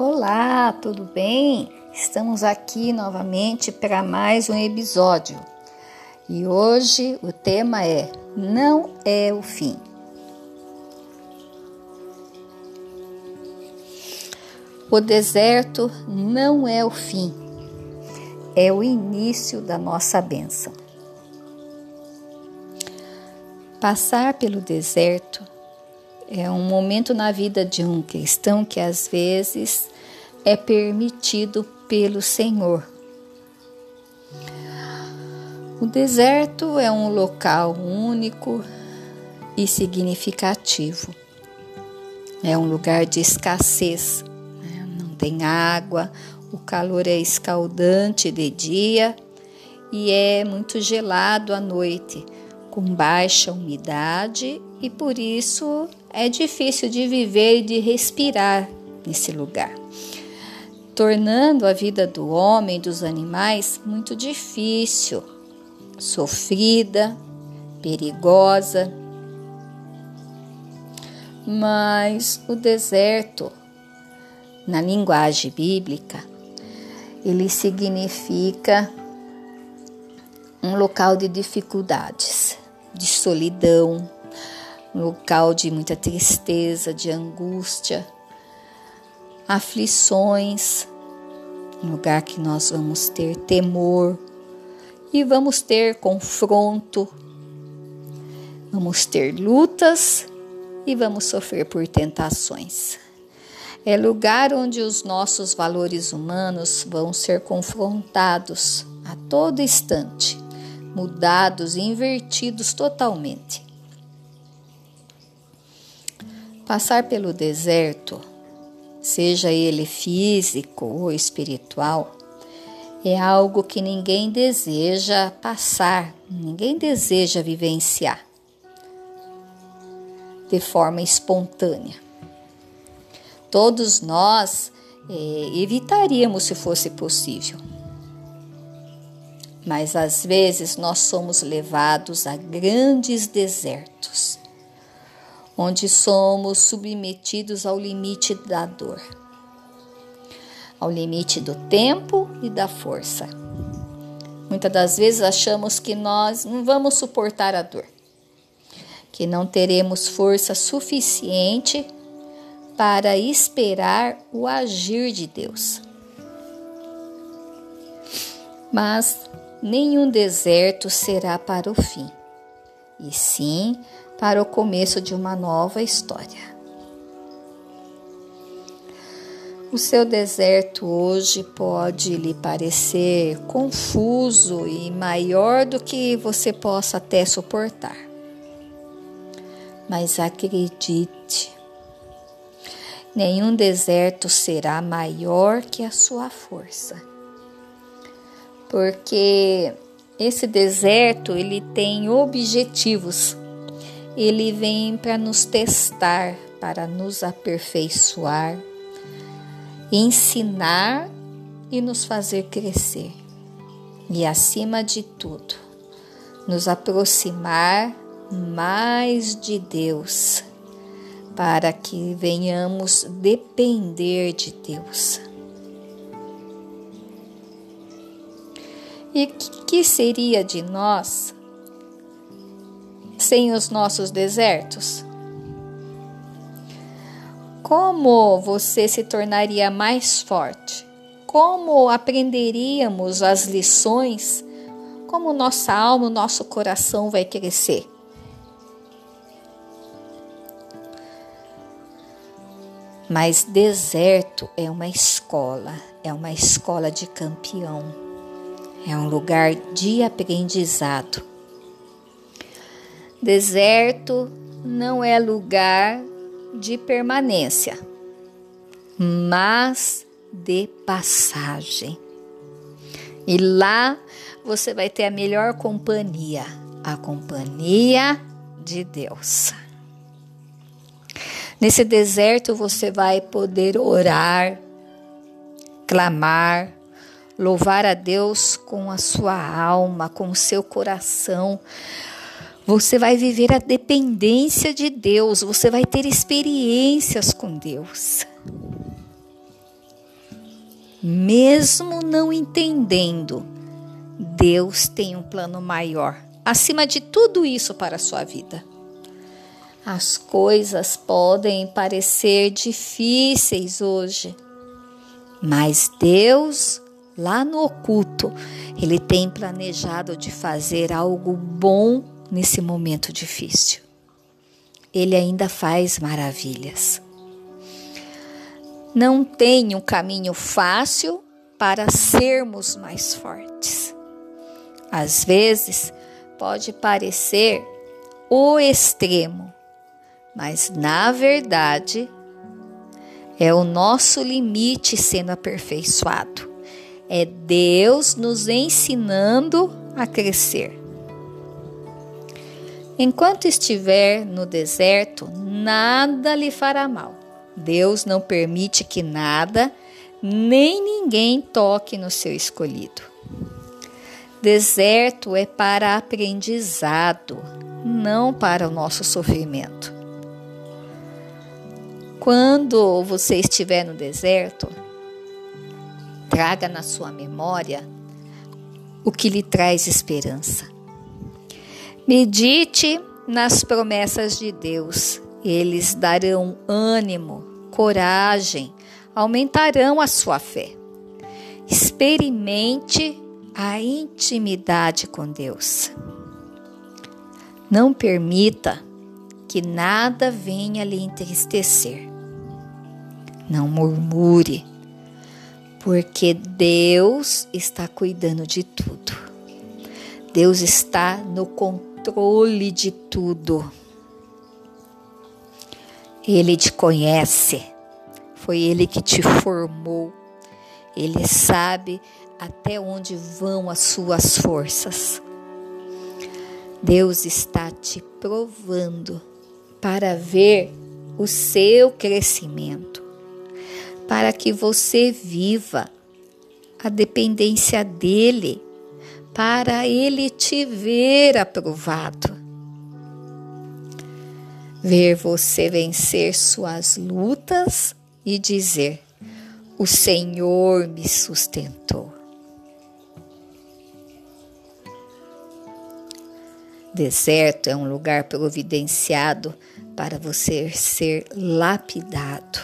Olá, tudo bem? Estamos aqui novamente para mais um episódio. E hoje o tema é Não é o fim. O deserto não é o fim, é o início da nossa bênção. Passar pelo deserto é um momento na vida de um cristão que às vezes é permitido pelo Senhor. O deserto é um local único e significativo. É um lugar de escassez, né? não tem água, o calor é escaldante de dia e é muito gelado à noite com baixa umidade e por isso é difícil de viver e de respirar nesse lugar, tornando a vida do homem e dos animais muito difícil, sofrida, perigosa. Mas o deserto, na linguagem bíblica, ele significa um local de dificuldades, de solidão, um local de muita tristeza, de angústia, aflições, um lugar que nós vamos ter temor e vamos ter confronto, vamos ter lutas e vamos sofrer por tentações. É lugar onde os nossos valores humanos vão ser confrontados a todo instante mudados e invertidos totalmente. Passar pelo deserto, seja ele físico ou espiritual, é algo que ninguém deseja passar, ninguém deseja vivenciar de forma espontânea. Todos nós é, evitaríamos se fosse possível mas às vezes nós somos levados a grandes desertos, onde somos submetidos ao limite da dor, ao limite do tempo e da força. Muitas das vezes achamos que nós não vamos suportar a dor, que não teremos força suficiente para esperar o agir de Deus. Mas nenhum deserto será para o fim, e sim para o começo de uma nova história. O seu deserto hoje pode lhe parecer confuso e maior do que você possa até suportar. Mas acredite, nenhum deserto será maior que a sua força porque esse deserto ele tem objetivos. Ele vem para nos testar, para nos aperfeiçoar, ensinar e nos fazer crescer. E acima de tudo, nos aproximar mais de Deus, para que venhamos depender de Deus. E que seria de nós sem os nossos desertos? Como você se tornaria mais forte? Como aprenderíamos as lições? Como nossa alma, nosso coração vai crescer? Mas deserto é uma escola, é uma escola de campeão é um lugar de aprendizado. Deserto não é lugar de permanência, mas de passagem. E lá você vai ter a melhor companhia, a companhia de Deus. Nesse deserto você vai poder orar, clamar, louvar a Deus com a sua alma, com o seu coração. Você vai viver a dependência de Deus, você vai ter experiências com Deus. mesmo não entendendo, Deus tem um plano maior acima de tudo isso para a sua vida. As coisas podem parecer difíceis hoje, mas Deus, lá no oculto, Ele tem planejado de fazer algo bom nesse momento difícil. Ele ainda faz maravilhas. Não tem um caminho fácil para sermos mais fortes. Às vezes, pode parecer o extremo, mas na verdade é o nosso limite sendo aperfeiçoado. É Deus nos ensinando a crescer. Enquanto estiver no deserto, nada lhe fará mal. Deus não permite que nada, nem ninguém toque no seu escolhido. Deserto é para aprendizado, não para o nosso sofrimento. Quando você estiver no deserto, traga na sua memória o que lhe traz esperança. Medite nas promessas de Deus, eles darão ânimo, coragem, aumentarão a sua fé. Experimente a intimidade com Deus. Não permita que nada venha lhe entristecer. Não murmure, porque Deus está cuidando de tudo. Deus está no controle de tudo. Ele te conhece, foi Ele que te formou, Ele sabe até onde vão as suas forças. Deus está te provando para ver o seu crescimento, para que você viva a dependência dele, para ele te ver aprovado. Ver você vencer suas lutas e dizer: O Senhor me sustentou. Deserto é um lugar providenciado para você ser lapidado.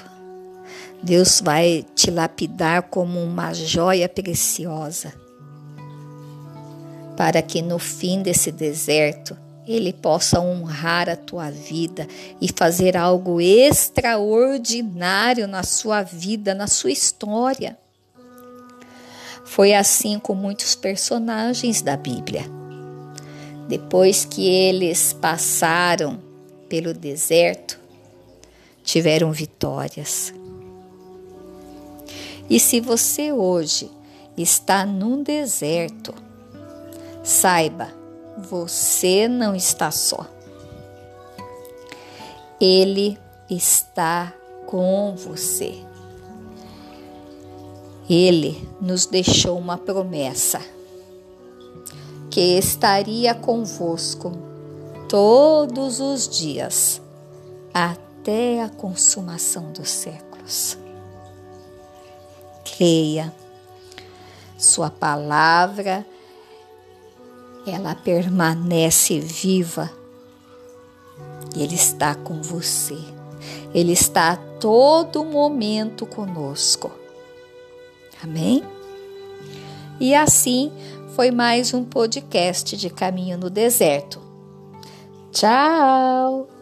Deus vai te lapidar como uma joia preciosa, para que no fim desse deserto ele possa honrar a tua vida e fazer algo extraordinário na sua vida, na sua história. Foi assim com muitos personagens da Bíblia. Depois que eles passaram pelo deserto, tiveram vitórias. E se você hoje está num deserto, saiba, você não está só. Ele está com você. Ele nos deixou uma promessa que estaria convosco todos os dias, até a consumação dos séculos. Creia, Sua palavra, ela permanece viva. Ele está com você. Ele está a todo momento conosco. Amém? E assim foi mais um podcast de Caminho no Deserto. Tchau!